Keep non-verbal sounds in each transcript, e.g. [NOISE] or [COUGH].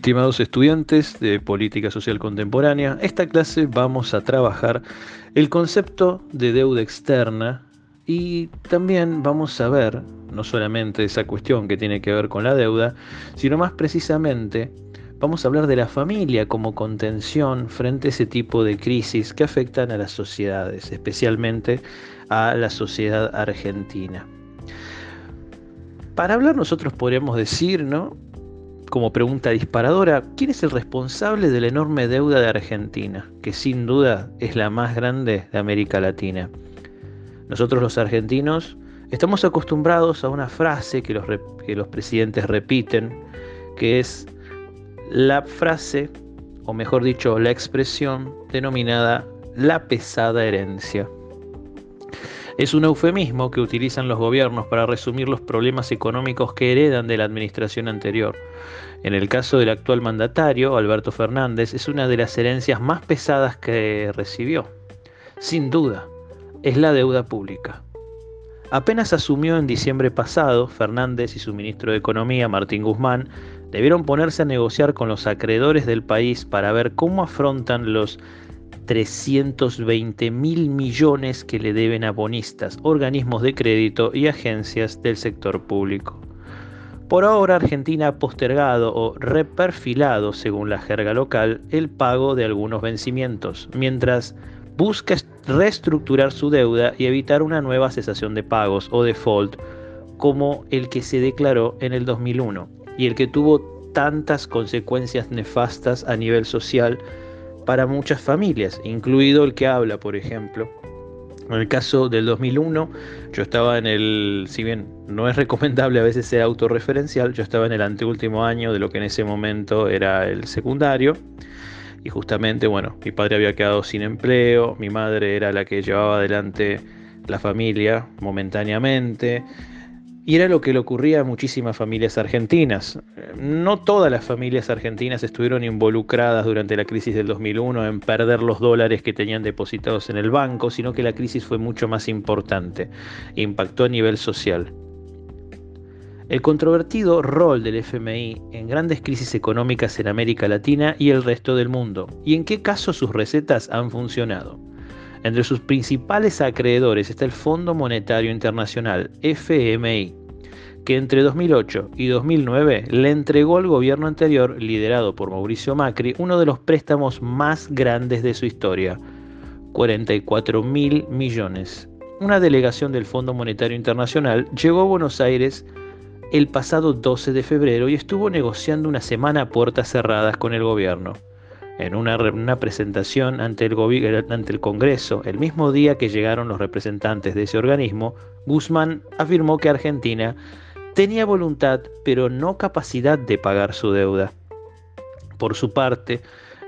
Estimados estudiantes de Política Social Contemporánea, esta clase vamos a trabajar el concepto de deuda externa y también vamos a ver no solamente esa cuestión que tiene que ver con la deuda, sino más precisamente vamos a hablar de la familia como contención frente a ese tipo de crisis que afectan a las sociedades, especialmente a la sociedad argentina. Para hablar nosotros podríamos decir, ¿no? Como pregunta disparadora, ¿quién es el responsable de la enorme deuda de Argentina, que sin duda es la más grande de América Latina? Nosotros los argentinos estamos acostumbrados a una frase que los, que los presidentes repiten, que es la frase, o mejor dicho, la expresión denominada la pesada herencia. Es un eufemismo que utilizan los gobiernos para resumir los problemas económicos que heredan de la administración anterior. En el caso del actual mandatario, Alberto Fernández, es una de las herencias más pesadas que recibió. Sin duda, es la deuda pública. Apenas asumió en diciembre pasado, Fernández y su ministro de Economía, Martín Guzmán, debieron ponerse a negociar con los acreedores del país para ver cómo afrontan los 320 mil millones que le deben a bonistas, organismos de crédito y agencias del sector público. Por ahora Argentina ha postergado o reperfilado, según la jerga local, el pago de algunos vencimientos, mientras busca reestructurar su deuda y evitar una nueva cesación de pagos o default como el que se declaró en el 2001 y el que tuvo tantas consecuencias nefastas a nivel social para muchas familias, incluido el que habla, por ejemplo. En el caso del 2001, yo estaba en el, si bien no es recomendable a veces ser autorreferencial, yo estaba en el anteúltimo año de lo que en ese momento era el secundario. Y justamente, bueno, mi padre había quedado sin empleo, mi madre era la que llevaba adelante la familia momentáneamente. Y era lo que le ocurría a muchísimas familias argentinas. No todas las familias argentinas estuvieron involucradas durante la crisis del 2001 en perder los dólares que tenían depositados en el banco, sino que la crisis fue mucho más importante, impactó a nivel social. El controvertido rol del FMI en grandes crisis económicas en América Latina y el resto del mundo, y en qué caso sus recetas han funcionado. Entre sus principales acreedores está el Fondo Monetario Internacional, FMI, que entre 2008 y 2009 le entregó al gobierno anterior, liderado por Mauricio Macri, uno de los préstamos más grandes de su historia, 44 mil millones. Una delegación del Fondo Monetario Internacional llegó a Buenos Aires el pasado 12 de febrero y estuvo negociando una semana a puertas cerradas con el gobierno en una, presentación ante el, ante el Congreso el mismo día que llegaron los representantes de ese organismo, Guzmán afirmó que Argentina tenía voluntad pero no capacidad de pagar su deuda. Por su parte,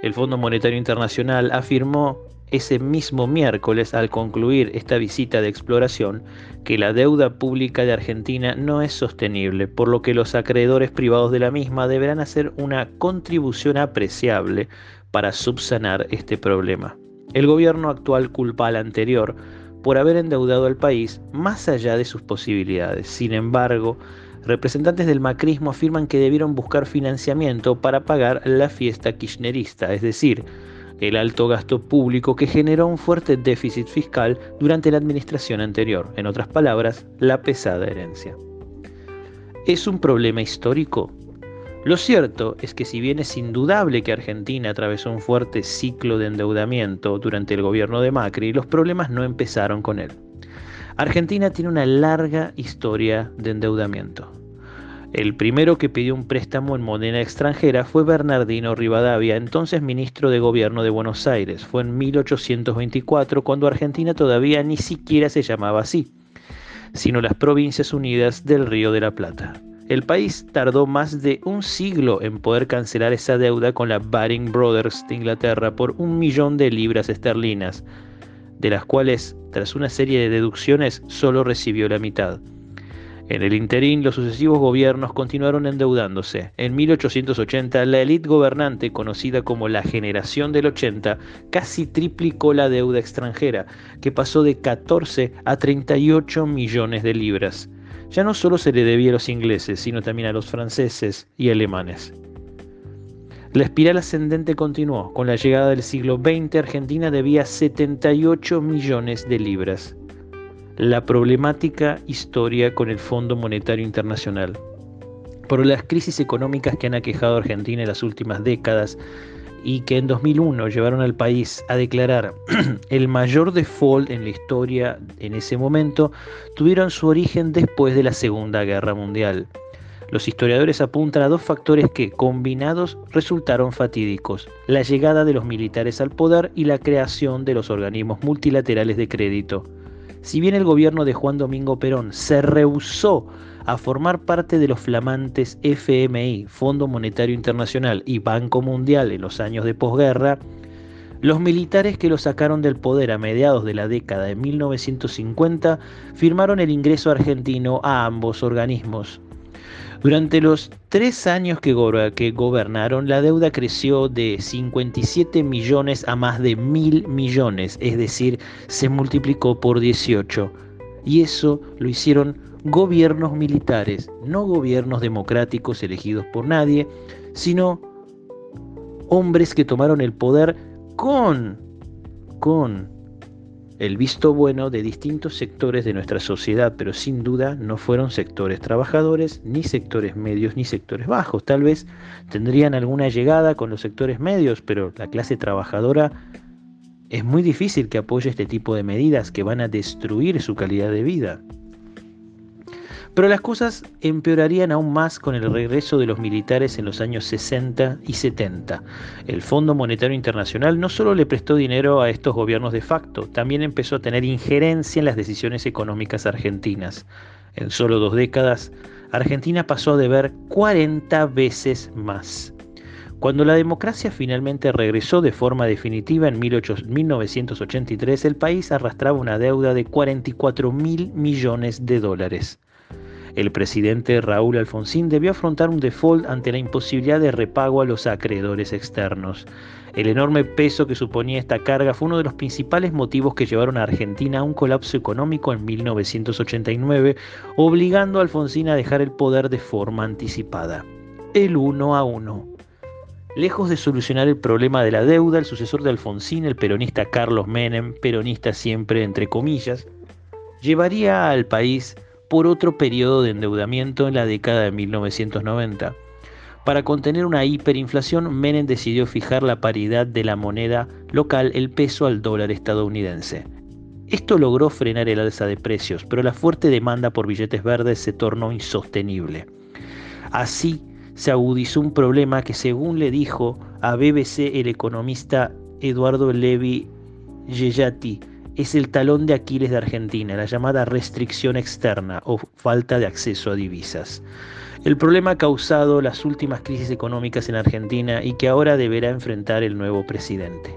el Fondo Monetario Internacional afirmó ese mismo miércoles, al concluir esta visita de exploración, que la deuda pública de Argentina no es sostenible, por lo que los acreedores privados de la misma deberán hacer una contribución apreciable para subsanar este problema. El gobierno actual culpa al anterior por haber endeudado al país más allá de sus posibilidades. Sin embargo, representantes del macrismo afirman que debieron buscar financiamiento para pagar la fiesta kirchnerista, es decir, el alto gasto público que generó un fuerte déficit fiscal durante la administración anterior, en otras palabras, la pesada herencia. ¿Es un problema histórico? Lo cierto es que si bien es indudable que Argentina atravesó un fuerte ciclo de endeudamiento durante el gobierno de Macri, los problemas no empezaron con él. Argentina tiene una larga historia de endeudamiento. El primero que pidió un préstamo en moneda extranjera fue Bernardino Rivadavia, entonces ministro de Gobierno de Buenos Aires. Fue en 1824 cuando Argentina todavía ni siquiera se llamaba así, sino las Provincias Unidas del Río de la Plata. El país tardó más de un siglo en poder cancelar esa deuda con la Baring Brothers de Inglaterra por un millón de libras esterlinas, de las cuales, tras una serie de deducciones, solo recibió la mitad. En el interín, los sucesivos gobiernos continuaron endeudándose. En 1880, la élite gobernante, conocida como la Generación del 80, casi triplicó la deuda extranjera, que pasó de 14 a 38 millones de libras ya no solo se le debía a los ingleses, sino también a los franceses y alemanes. La espiral ascendente continuó. Con la llegada del siglo XX, Argentina debía 78 millones de libras. La problemática historia con el Fondo Monetario Internacional. Por las crisis económicas que han aquejado a Argentina en las últimas décadas y que en 2001 llevaron al país a declarar [CLEARS THROAT] el mayor default en la historia en ese momento, tuvieron su origen después de la Segunda Guerra Mundial. Los historiadores apuntan a dos factores que, combinados, resultaron fatídicos. La llegada de los militares al poder y la creación de los organismos multilaterales de crédito. Si bien el gobierno de Juan Domingo Perón se rehusó a formar parte de los flamantes FMI, Fondo Monetario Internacional y Banco Mundial en los años de posguerra, los militares que lo sacaron del poder a mediados de la década de 1950 firmaron el ingreso argentino a ambos organismos. Durante los tres años que, gobernaron, la deuda creció de 57 millones a más de mil millones, es decir, se multiplicó por 18. Y eso lo hicieron gobiernos militares, no gobiernos democráticos elegidos por nadie, sino hombres que tomaron el poder con, con el visto bueno de distintos sectores de nuestra sociedad, pero sin duda no fueron sectores trabajadores, ni sectores medios, ni sectores bajos. Tal vez tendrían alguna llegada con los sectores medios, pero la clase trabajadora es muy difícil que apoye este tipo de medidas que van a destruir su calidad de vida. Pero las cosas empeorarían aún más con el regreso de los militares en los años 60 y 70. El Fondo Monetario Internacional no solo le prestó dinero a estos gobiernos de facto, también empezó a tener injerencia en las decisiones económicas argentinas. En solo dos décadas, Argentina pasó a deber 40 veces más. Cuando la democracia finalmente regresó de forma definitiva en 1983, el país arrastraba una deuda de 44 mil millones de dólares. El presidente Raúl Alfonsín debió afrontar un default ante la imposibilidad de repago a los acreedores externos. El enorme peso que suponía esta carga fue uno de los principales motivos que llevaron a Argentina a un colapso económico en 1989, obligando a Alfonsín a dejar el poder de forma anticipada. El uno a uno. Lejos de solucionar el problema de la deuda, el sucesor de Alfonsín, el peronista Carlos Menem, peronista siempre entre comillas, llevaría al país por otro periodo de endeudamiento en la década de 1990. Para contener una hiperinflación, Menem decidió fijar la paridad de la moneda local, el peso, al dólar estadounidense. Esto logró frenar el alza de precios, pero la fuerte demanda por billetes verdes se tornó insostenible. Así se agudizó un problema que, según le dijo a BBC el economista Eduardo Levi Yeyati, es el talón de Aquiles de Argentina, la llamada restricción externa o falta de acceso a divisas. El problema causado las últimas crisis económicas en Argentina y que ahora deberá enfrentar el nuevo presidente.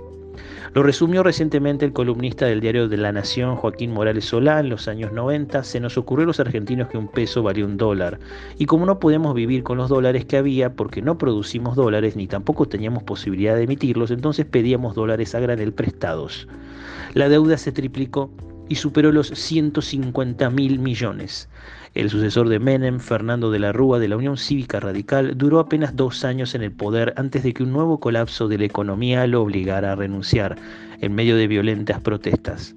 Lo resumió recientemente el columnista del diario de La Nación, Joaquín Morales Solá, en los años 90. Se nos ocurrió a los argentinos que un peso valía un dólar. Y como no podemos vivir con los dólares que había, porque no producimos dólares ni tampoco teníamos posibilidad de emitirlos, entonces pedíamos dólares a granel prestados. La deuda se triplicó y superó los 150 mil millones. El sucesor de Menem, Fernando de la Rúa de la Unión Cívica Radical, duró apenas dos años en el poder antes de que un nuevo colapso de la economía lo obligara a renunciar, en medio de violentas protestas.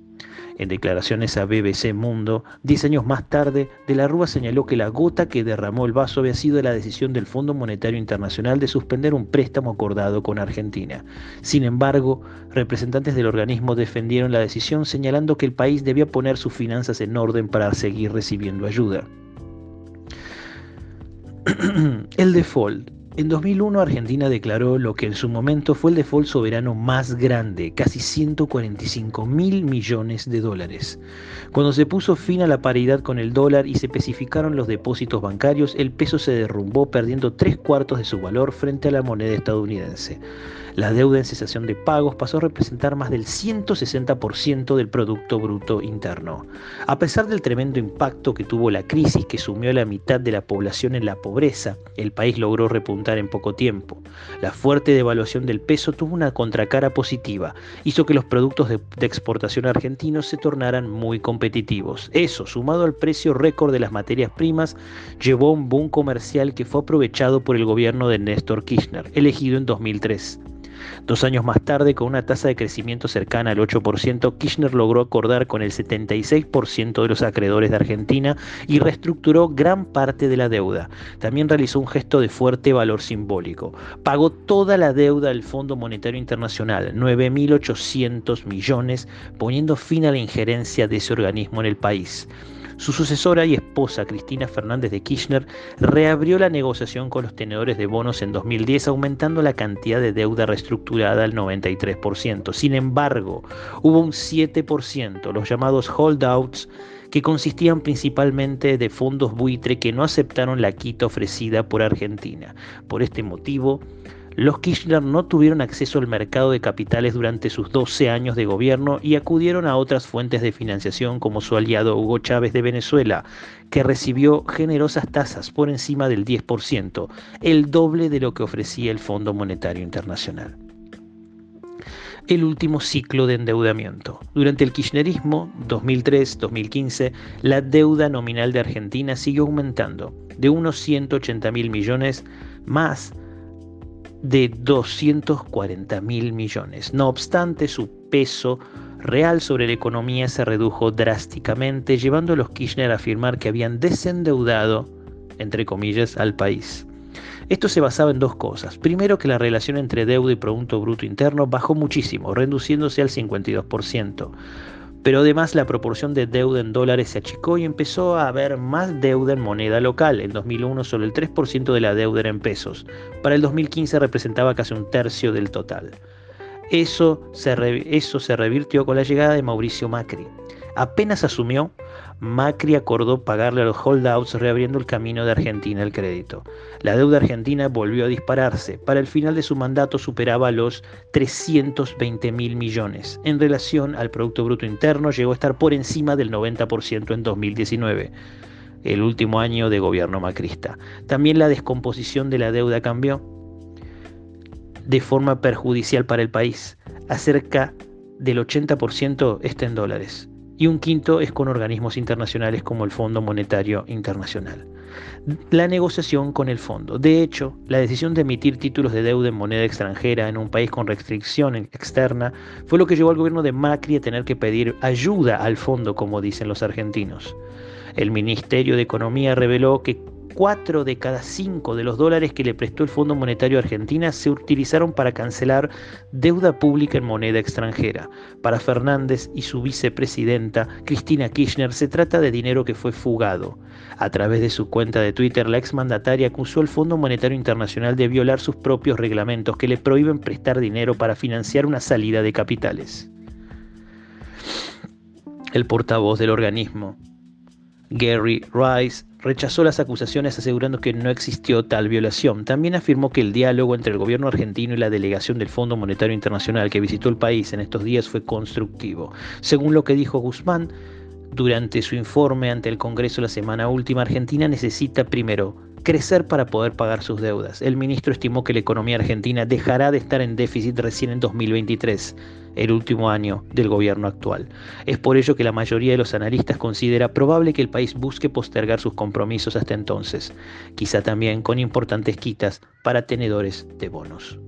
En declaraciones a BBC Mundo, diez años más tarde, De la Rúa señaló que la gota que derramó el vaso había sido la decisión del Fondo Monetario Internacional de suspender un préstamo acordado con Argentina. Sin embargo, representantes del organismo defendieron la decisión señalando que el país debía poner sus finanzas en orden para seguir recibiendo ayuda. [CLEARS THROAT] el default en 2001 Argentina declaró lo que en su momento fue el default soberano más grande, casi 145 mil millones de dólares. Cuando se puso fin a la paridad con el dólar y se especificaron los depósitos bancarios, el peso se derrumbó perdiendo tres cuartos de su valor frente a la moneda estadounidense. La deuda en cesación de pagos pasó a representar más del 160% del Producto Bruto Interno. A pesar del tremendo impacto que tuvo la crisis que sumió a la mitad de la población en la pobreza, el país logró repuntar en poco tiempo. La fuerte devaluación del peso tuvo una contracara positiva, hizo que los productos de, exportación argentinos se tornaran muy competitivos. Eso, sumado al precio récord de las materias primas, llevó a un boom comercial que fue aprovechado por el gobierno de Néstor Kirchner, elegido en 2003. Dos años más tarde, con una tasa de crecimiento cercana al 8%, Kirchner logró acordar con el 76% de los acreedores de Argentina y reestructuró gran parte de la deuda. También realizó un gesto de fuerte valor simbólico. Pagó toda la deuda del Fondo Monetario Internacional, 9.800 millones, poniendo fin a la injerencia de ese organismo en el país. Su sucesora y esposa, Cristina Fernández de Kirchner, reabrió la negociación con los tenedores de bonos en 2010, aumentando la cantidad de deuda reestructurada al 93%. Sin embargo, hubo un 7%, los llamados holdouts, que consistían principalmente de fondos buitre que no aceptaron la quita ofrecida por Argentina. Por este motivo, los Kirchner no tuvieron acceso al mercado de capitales durante sus 12 años de gobierno y acudieron a otras fuentes de financiación como su aliado Hugo Chávez de Venezuela, que recibió generosas tasas por encima del 10%, el doble de lo que ofrecía el Fondo Monetario Internacional el último ciclo de endeudamiento. Durante el kirchnerismo 2003-2015, la deuda nominal de Argentina siguió aumentando de unos 180 mil millones más de 240 mil millones. No obstante, su peso real sobre la economía se redujo drásticamente, llevando a los Kirchner a afirmar que habían desendeudado, entre comillas, al país. Esto se basaba en dos cosas. Primero, que la relación entre deuda y Producto Bruto Interno bajó muchísimo, reduciéndose al 52% pero además la proporción de deuda en dólares se achicó y empezó a haber más deuda en moneda local. En 2001 solo el 3% de la deuda era en pesos. Para el 2015 representaba casi un tercio del total. Eso se, eso se revirtió con la llegada de Mauricio Macri. Apenas asumió, Macri acordó pagarle a los holdouts reabriendo el camino de Argentina al crédito. La deuda argentina volvió a dispararse. Para el final de su mandato superaba los 320 mil millones. En relación al Producto Bruto Interno llegó a estar por encima del 90% en 2019 el último año de gobierno macrista. También la descomposición de la deuda cambió de forma perjudicial para el país. Acerca del 80% está en dólares y un quinto es con organismos internacionales como el Fondo Monetario Internacional. La negociación con el fondo. De hecho, la decisión de emitir títulos de deuda en moneda extranjera en un país con restricción externa fue lo que llevó al gobierno de Macri a tener que pedir ayuda al fondo, como dicen los argentinos. El Ministerio de Economía reveló que 4 de cada 5 de los dólares que le prestó el Fondo Monetario Argentina se utilizaron para cancelar deuda pública en moneda extranjera. Para Fernández y su vicepresidenta, Cristina Kirchner, se trata de dinero que fue fugado. A través de su cuenta de Twitter, la exmandataria acusó al Fondo Monetario Internacional de violar sus propios reglamentos que le prohíben prestar dinero para financiar una salida de capitales. El portavoz del organismo, Gary Rice, rechazó las acusaciones asegurando que no existió tal violación. También afirmó que el diálogo entre el gobierno argentino y la delegación del Fondo Monetario Internacional que visitó el país en estos días fue constructivo. Según lo que dijo Guzmán, durante su informe ante el Congreso la semana última, Argentina necesita primero crecer para poder pagar sus deudas. El ministro estimó que la economía argentina dejará de estar en déficit recién en 2023, el último año del gobierno actual. Es por ello que la mayoría de los analistas considera probable que el país busque postergar sus compromisos hasta entonces, quizá también con importantes quitas para tenedores de bonos.